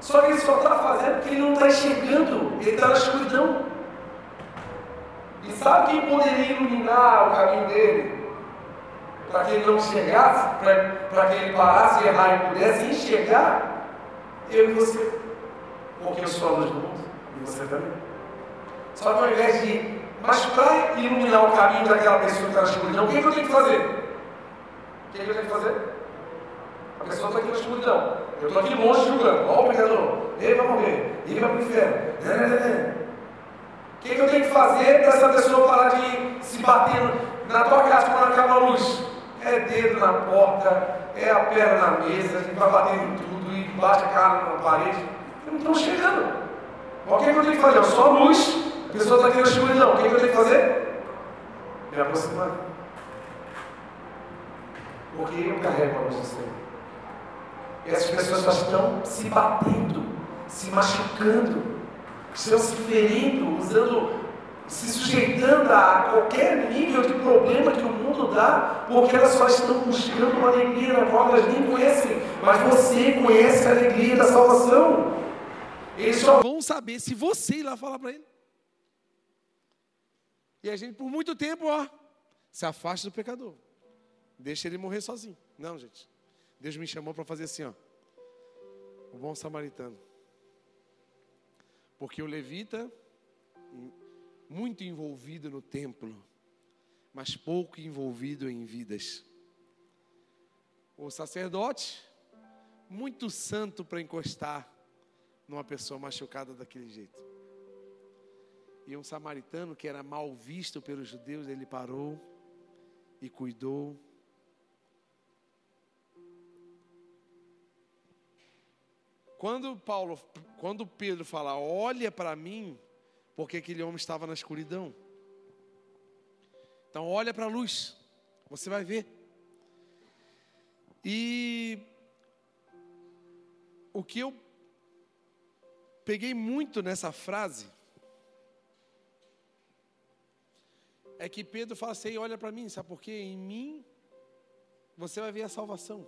Só que ele só está fazendo porque ele não está enxergando, ele está na escuridão. E sabe quem poderia iluminar o caminho dele? Para que ele não chegasse, para que ele parasse errar e pudesse enxergar? Eu e você. Porque eu sou a luz do mundo e você também. Só que ao invés de. Mas para iluminar o caminho daquela pessoa que está na escuridão, o que, é que eu tenho que fazer? O que, é que eu tenho que fazer? A pessoa está aqui na escuridão. Eu estou aqui longe julgando. Ó, o pecador. Ele vai morrer. Ele vai para o inferno. O que, é que eu tenho que fazer para essa pessoa parar de se bater na tua casa quando acaba a luz? É dedo na porta, é a perna na mesa, gente vai bater em tudo bate a cara na parede. Não estão chegando. O que, é que eu tenho que fazer? Só luz, a pessoa está aqui na escuridão. O que, é que eu tenho que fazer? Me aproximar. Porque eu carrego a luz do Senhor. E essas pessoas estão se batendo, se machucando estão se ferindo, usando, se sujeitando a qualquer nível de problema que o mundo dá, porque elas só estão buscando uma alegria na qual elas nem conhecem, mas você conhece a alegria da salvação. Eles só vão saber se você ir lá falar para ele. E a gente, por muito tempo, ó, se afasta do pecador. Deixa ele morrer sozinho. Não, gente. Deus me chamou para fazer assim, ó. O bom samaritano. Porque o levita, muito envolvido no templo, mas pouco envolvido em vidas. O sacerdote, muito santo para encostar numa pessoa machucada daquele jeito. E um samaritano que era mal visto pelos judeus, ele parou e cuidou Quando Paulo, quando Pedro fala, olha para mim, porque aquele homem estava na escuridão. Então olha para a luz, você vai ver. E o que eu peguei muito nessa frase é que Pedro fala assim: olha para mim, sabe por quê? Em mim você vai ver a salvação.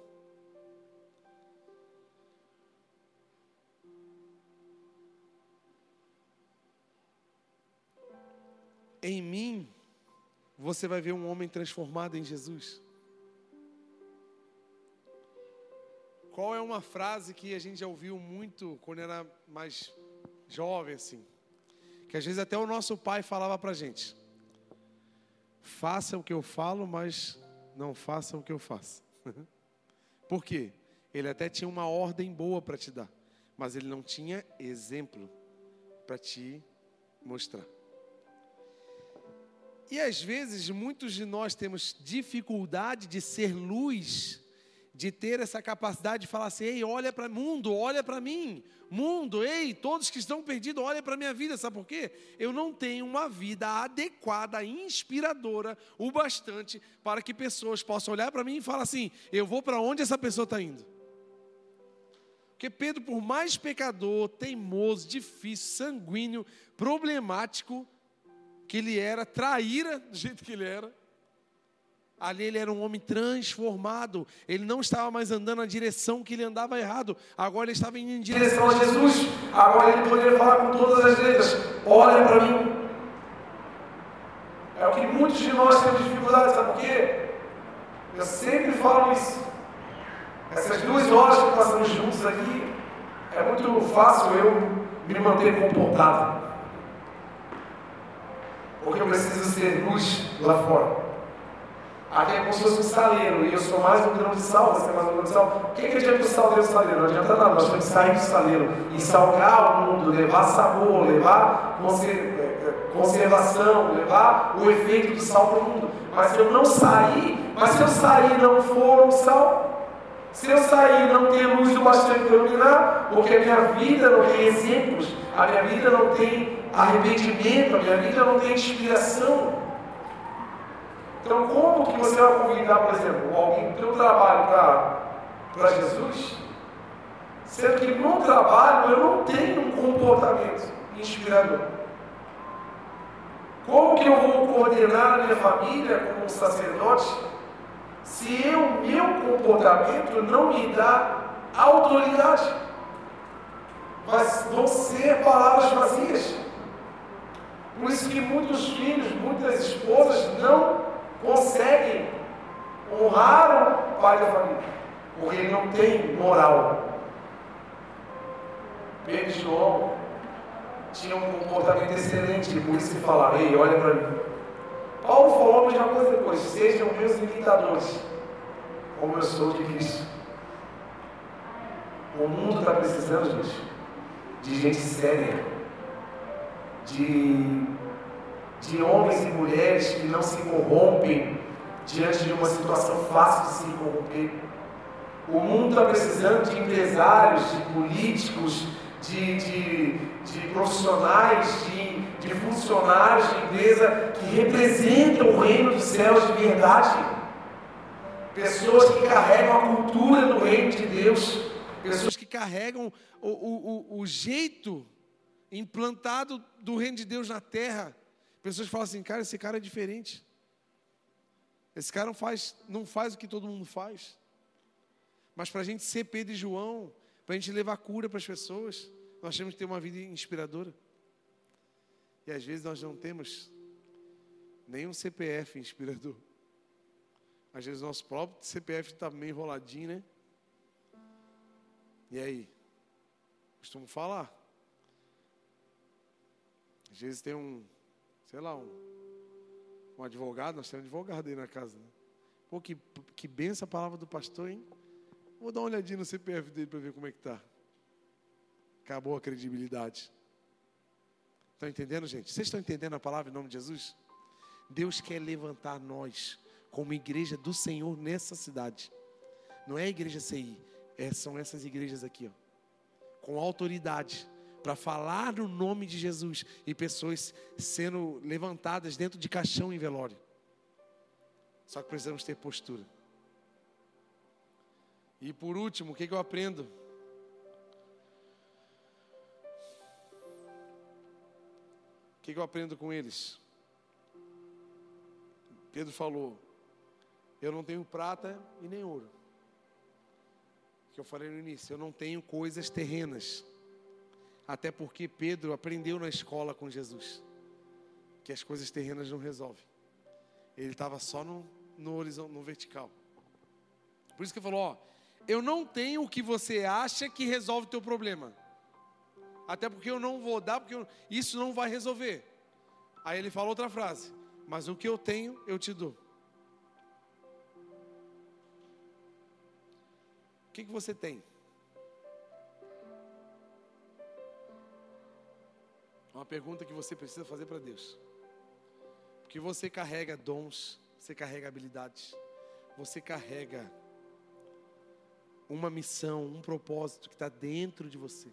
Em mim, você vai ver um homem transformado em Jesus. Qual é uma frase que a gente já ouviu muito quando era mais jovem, assim? Que às vezes até o nosso pai falava pra gente: Faça o que eu falo, mas não faça o que eu faço. Por quê? Ele até tinha uma ordem boa para te dar, mas ele não tinha exemplo para te mostrar. E às vezes muitos de nós temos dificuldade de ser luz, de ter essa capacidade de falar assim: ei, olha para mundo, olha para mim, mundo, ei, todos que estão perdidos, olha para a minha vida, sabe por quê? Eu não tenho uma vida adequada, inspiradora, o bastante para que pessoas possam olhar para mim e falar assim: eu vou para onde essa pessoa está indo. Porque Pedro, por mais pecador, teimoso, difícil, sanguíneo, problemático, que ele era, traíra do jeito que ele era. Ali ele era um homem transformado. Ele não estava mais andando na direção que ele andava errado. Agora ele estava indo em direção a Jesus. Agora ele poderia falar com todas as letras: Olha para mim. É o que muitos de nós temos dificuldade, sabe por quê? Eu sempre falo isso. Essas duas horas que passamos juntos aqui, é muito fácil eu me manter comportado porque eu preciso ser luz lá fora. Aqui é como se fosse um saleiro, e eu sou mais um grão de sal, você é mais um grão de sal. O que, que adianta o sal dentro do saleiro? Não adianta nada, nós temos que sair do saleiro e salgar o mundo, levar sabor, levar é, é, conservação, levar o efeito do sal para o mundo. Mas se eu não sair, mas se eu sair e não for um sal, se eu sair e não ter luz o bastante para iluminar, porque a minha vida não tem exemplos, a minha vida não tem arrependimento, a minha vida não tem inspiração. Então, como que você vai convidar, por exemplo, alguém para o trabalho para Jesus, sendo que no trabalho eu não tenho um comportamento inspirador? Como que eu vou coordenar a minha família como um sacerdote se o meu comportamento não me dá autoridade? Mas vão ser palavras vazias. Por isso que muitos filhos, muitas esposas não conseguem honrar o pai da família, porque ele não tem moral. Pedro e João tinham um comportamento excelente, por isso que falaram, ei, olha para mim. Paulo falou a mesma coisa depois, sejam meus imitadores, como eu sou de Cristo. O mundo está precisando, gente, de gente séria, de de homens e mulheres que não se corrompem diante de uma situação fácil de se corromper. O mundo está precisando de empresários, de políticos, de, de, de profissionais, de, de funcionários de empresa que representam o reino dos céus de verdade. Pessoas que carregam a cultura do reino de Deus. Pessoas que carregam o, o, o, o jeito implantado do reino de Deus na terra Pessoas falam assim, cara, esse cara é diferente. Esse cara não faz, não faz o que todo mundo faz. Mas para a gente ser Pedro e João, para a gente levar cura para as pessoas, nós temos que ter uma vida inspiradora. E às vezes nós não temos nenhum CPF inspirador. Às vezes nosso próprio CPF está meio enroladinho, né? E aí? Costumo falar. Às vezes tem um, sei lá, um, um advogado, nós temos um advogado aí na casa. Né? Pô, que, que benção a palavra do pastor, hein? Vou dar uma olhadinha no CPF dele para ver como é que está. Acabou a credibilidade. Estão entendendo, gente? Vocês estão entendendo a palavra em nome de Jesus? Deus quer levantar nós como igreja do Senhor nessa cidade. Não é a igreja CI, é, são essas igrejas aqui, ó, com autoridade para falar no nome de Jesus e pessoas sendo levantadas dentro de caixão em velório. Só que precisamos ter postura. E por último, o que, que eu aprendo? O que, que eu aprendo com eles? Pedro falou: Eu não tenho prata e nem ouro. Que eu falei no início, eu não tenho coisas terrenas. Até porque Pedro aprendeu na escola com Jesus que as coisas terrenas não resolvem. Ele estava só no, no horizonte, no vertical. Por isso que ele falou: Ó, eu não tenho o que você acha que resolve o teu problema. Até porque eu não vou dar, porque eu, isso não vai resolver. Aí ele falou outra frase: Mas o que eu tenho, eu te dou. O que, que você tem? É uma pergunta que você precisa fazer para Deus. Porque você carrega dons, você carrega habilidades, você carrega uma missão, um propósito que está dentro de você.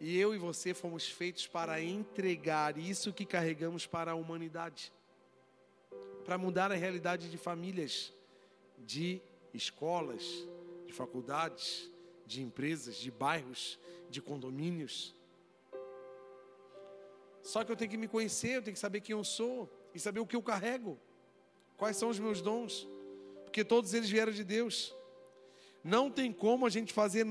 E eu e você fomos feitos para entregar isso que carregamos para a humanidade, para mudar a realidade de famílias, de escolas, de faculdades, de empresas, de bairros, de condomínios. Só que eu tenho que me conhecer, eu tenho que saber quem eu sou e saber o que eu carrego. Quais são os meus dons? Porque todos eles vieram de Deus. Não tem como a gente fazer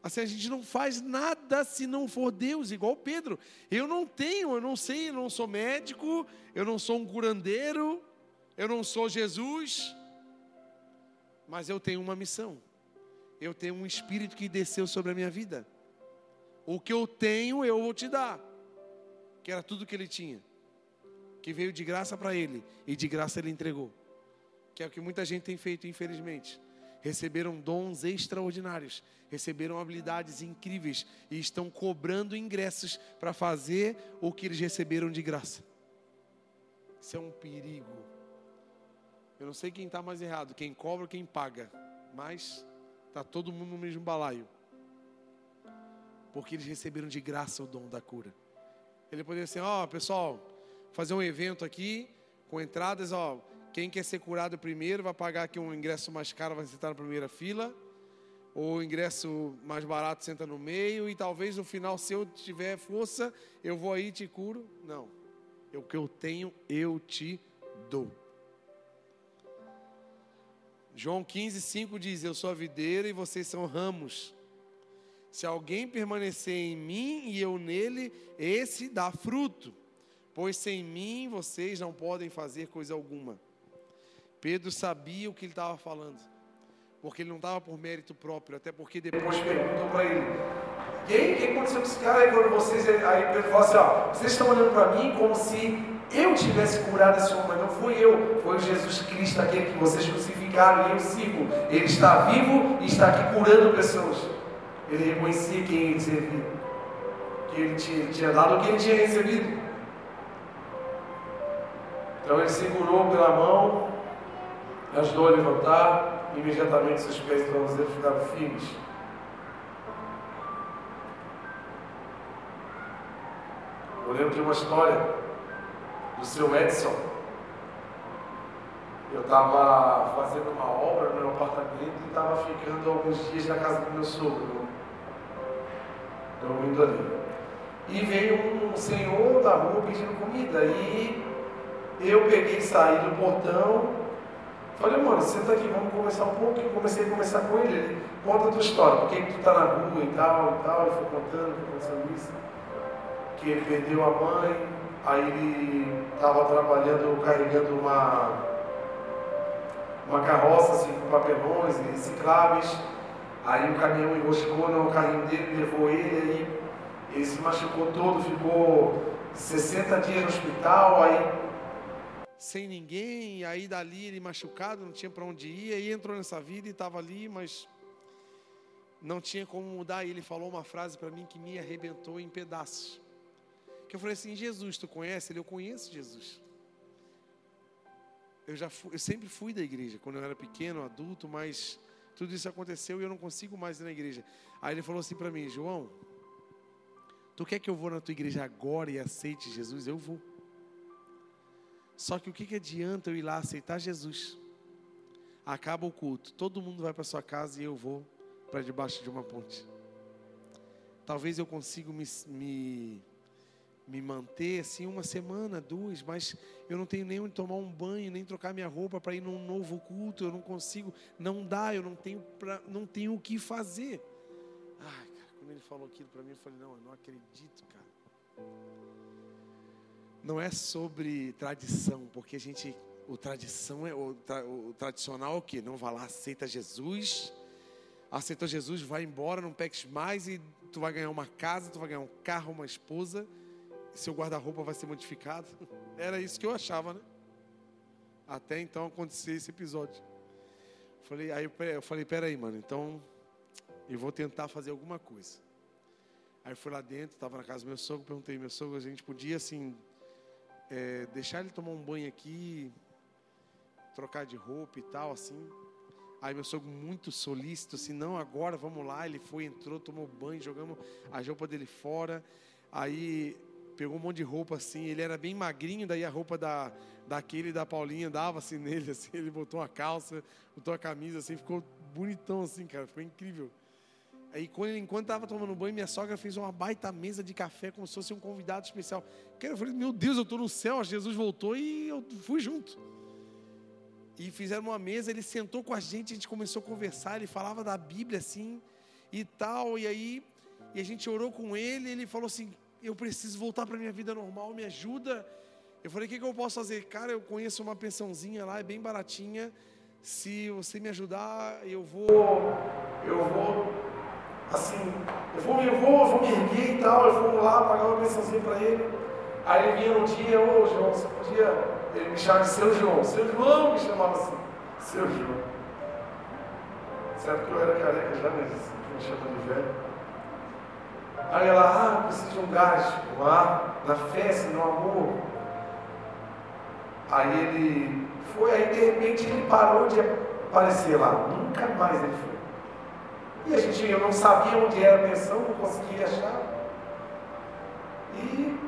assim, a gente não faz nada se não for Deus, igual Pedro. Eu não tenho, eu não sei, eu não sou médico, eu não sou um curandeiro, eu não sou Jesus, mas eu tenho uma missão. Eu tenho um espírito que desceu sobre a minha vida. O que eu tenho, eu vou te dar que era tudo que ele tinha, que veio de graça para ele e de graça ele entregou. Que é o que muita gente tem feito, infelizmente. Receberam dons extraordinários, receberam habilidades incríveis e estão cobrando ingressos para fazer o que eles receberam de graça. Isso é um perigo. Eu não sei quem está mais errado, quem cobra ou quem paga, mas está todo mundo no mesmo balaio. Porque eles receberam de graça o dom da cura. Ele poderia ser, ó, oh, pessoal, fazer um evento aqui com entradas, ó, quem quer ser curado primeiro vai pagar aqui um ingresso mais caro, vai sentar na primeira fila. Ou ingresso mais barato senta no meio e talvez no final, se eu tiver força, eu vou aí e te curo. Não. O que eu tenho, eu te dou. João 15, 5 diz: Eu sou a videira e vocês são ramos. Se alguém permanecer em mim e eu nele, esse dá fruto pois sem mim vocês não podem fazer coisa alguma. Pedro sabia o que ele estava falando, porque ele não estava por mérito próprio, até porque depois perguntou para ele: e aí, o que aconteceu com esse cara aí quando vocês. Aí Pedro falou assim: ó, vocês estão olhando para mim como se eu tivesse curado esse homem, mas não fui eu, foi Jesus Cristo, aquele que vocês crucificaram e eu sigo. Ele está vivo e está aqui curando pessoas. Ele reconhecia quem ele servia, que ele tinha, tinha dado o que ele tinha recebido. Então ele segurou pela mão, ajudou a levantar, e imediatamente seus pés e tornozelos ficaram firmes. Eu lembro de uma história do seu Edson. Eu estava fazendo uma obra no meu apartamento e estava ficando alguns dias na casa do meu sogro, dormindo ali. E veio um senhor da rua pedindo comida. E eu peguei, saí do portão, falei, mano, senta aqui, vamos conversar um pouco. E comecei a conversar com ele. Ele conta a tua história, por que, tu tá na rua e tal, e tal. Ele foi contando, foi contando isso. Que ele perdeu a mãe, aí ele estava trabalhando, carregando uma, uma carroça assim, com papelões e recicláveis. Aí o caminhão enroscou no carrinho dele, levou ele, aí ele se machucou todo, ficou 60 dias no hospital, aí sem ninguém, aí dali ele machucado, não tinha para onde ir, aí entrou nessa vida e estava ali, mas não tinha como mudar. E ele falou uma frase para mim que me arrebentou em pedaços. Que eu falei assim: Jesus, tu conhece? Ele, eu conheço Jesus. Eu já fui, eu sempre fui da igreja quando eu era pequeno, adulto, mas tudo isso aconteceu e eu não consigo mais ir na igreja. Aí ele falou assim para mim, João, tu quer que eu vou na tua igreja agora e aceite Jesus? Eu vou. Só que o que, que adianta eu ir lá aceitar Jesus? Acaba o culto, todo mundo vai para sua casa e eu vou para debaixo de uma ponte. Talvez eu consiga me, me, me manter assim uma semana, duas, mas eu não tenho nem onde tomar um banho, nem trocar minha roupa para ir num novo culto. Eu não consigo, não dá, eu não tenho, pra, não tenho o que fazer. Ai, cara, quando ele falou aquilo para mim, eu falei: não, eu não acredito, cara não é sobre tradição, porque a gente, o tradição é o, tra, o tradicional é o que? Não vai lá, aceita Jesus, aceitou Jesus, vai embora, não peques mais e tu vai ganhar uma casa, tu vai ganhar um carro, uma esposa, seu guarda-roupa vai ser modificado. Era isso que eu achava, né? Até então acontecer esse episódio. Falei, aí eu falei, peraí, mano, então eu vou tentar fazer alguma coisa. Aí fui lá dentro, estava na casa do meu sogro, perguntei, meu sogro, a gente podia assim é, deixar ele tomar um banho aqui, trocar de roupa e tal, assim. Aí meu sogro muito solícito, assim, não, agora vamos lá. Ele foi, entrou, tomou banho, jogamos a roupa dele fora. Aí pegou um monte de roupa assim, ele era bem magrinho, daí a roupa da, daquele da Paulinha dava assim nele, assim, ele botou a calça, botou a camisa assim, ficou bonitão assim, cara, ficou incrível. Aí, quando, enquanto estava tomando banho, minha sogra fez uma baita mesa de café, como se fosse um convidado especial. Eu falei, meu Deus, eu estou no céu, Jesus voltou e eu fui junto. E fizeram uma mesa, ele sentou com a gente, a gente começou a conversar, ele falava da Bíblia assim e tal. E aí, e a gente orou com ele, ele falou assim: Eu preciso voltar para minha vida normal, me ajuda. Eu falei: O que, que eu posso fazer? Cara, eu conheço uma pensãozinha lá, é bem baratinha. Se você me ajudar, eu vou. Eu vou assim, eu vou, eu vou, eu vou me erguer e tal, eu vou lá pagar uma pensãozinha para ele. Aí ele vinha um dia, ô João, você podia. Ele me chamava de seu João. Seu João me chamava assim. Seu João. Certo que eu era careca já, mas me chama de velho. Aí ela, ah, preciso de um gás lá, na festa, no amor. Aí ele foi, aí de repente ele parou de aparecer lá. Nunca mais ele foi. E a gente, eu não sabia onde era a pensão, não conseguia achar. E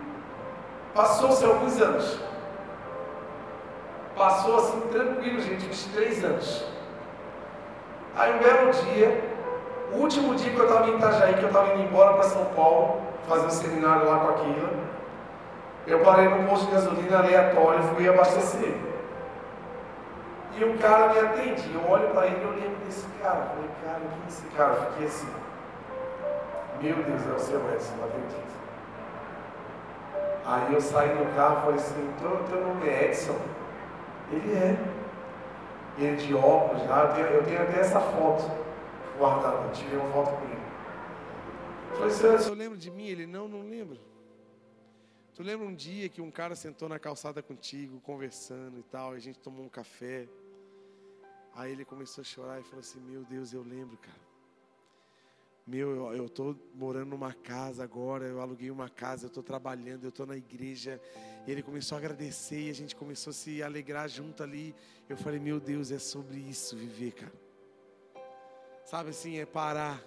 passou-se alguns anos. Passou assim tranquilo, gente, uns três anos. Aí um belo dia, o último dia que eu estava em Itajaí, que eu estava indo embora para São Paulo, fazer um seminário lá com aquilo, eu parei no posto de gasolina aleatório fui abastecer. E o cara me atende, eu olho para ele e eu lembro desse cara. Falei, cara, quem é esse cara? Fiquei assim. Meu Deus, é o seu Edson, não acredito. Aí eu saí do carro e falei assim, teu, teu nome é Edson? Ele é. Ele de óculos, já, eu tenho, eu tenho até essa foto guardada, eu tirei uma foto com ele. Eu eu lembro de mim? Ele, não, não lembro. Tu lembra um dia que um cara sentou na calçada contigo, conversando e tal, e a gente tomou um café. Aí ele começou a chorar e falou assim: Meu Deus, eu lembro, cara. Meu, eu estou morando numa casa agora, eu aluguei uma casa, eu estou trabalhando, eu estou na igreja. E ele começou a agradecer e a gente começou a se alegrar junto ali. Eu falei, meu Deus, é sobre isso viver, cara. Sabe assim, é parar.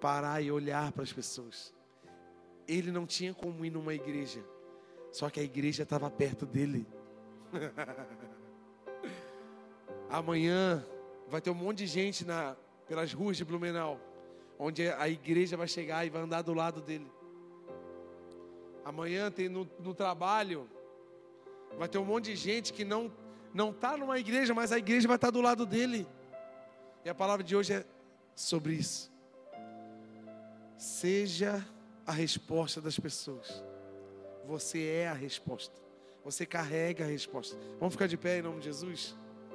Parar e olhar para as pessoas. Ele não tinha como ir numa igreja, só que a igreja estava perto dele. Amanhã vai ter um monte de gente na, pelas ruas de Blumenau onde a igreja vai chegar e vai andar do lado dele. Amanhã tem no, no trabalho, vai ter um monte de gente que não não está numa igreja, mas a igreja vai estar tá do lado dele. E a palavra de hoje é sobre isso. Seja a resposta das pessoas. Você é a resposta. Você carrega a resposta. Vamos ficar de pé em nome de Jesus?